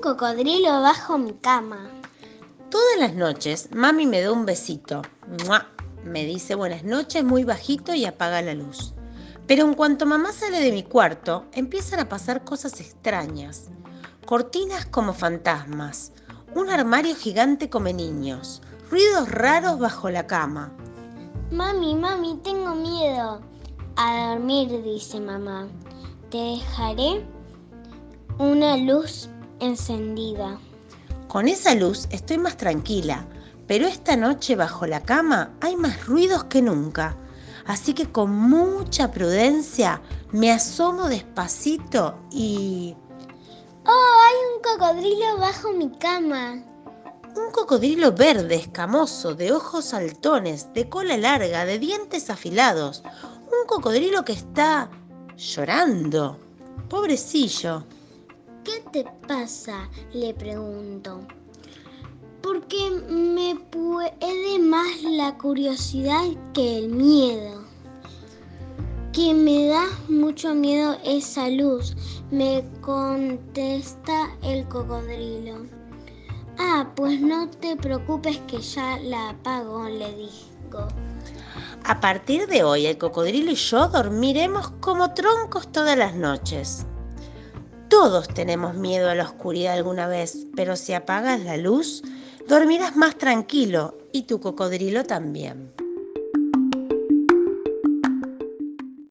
cocodrilo bajo mi cama. Todas las noches mami me da un besito. ¡Mua! Me dice buenas noches muy bajito y apaga la luz. Pero en cuanto mamá sale de mi cuarto, empiezan a pasar cosas extrañas. Cortinas como fantasmas, un armario gigante come niños, ruidos raros bajo la cama. Mami, mami, tengo miedo. A dormir, dice mamá. Te dejaré una luz encendida. Con esa luz estoy más tranquila, pero esta noche bajo la cama hay más ruidos que nunca. Así que con mucha prudencia me asomo despacito y... ¡Oh, hay un cocodrilo bajo mi cama! Un cocodrilo verde, escamoso, de ojos saltones, de cola larga, de dientes afilados. Un cocodrilo que está llorando. Pobrecillo. ¿Qué te pasa? le pregunto. Porque me puede más la curiosidad que el miedo. Que me da mucho miedo esa luz, me contesta el cocodrilo. Ah, pues no te preocupes que ya la apago, le digo. A partir de hoy el cocodrilo y yo dormiremos como troncos todas las noches. Todos tenemos miedo a la oscuridad alguna vez, pero si apagas la luz, dormirás más tranquilo y tu cocodrilo también.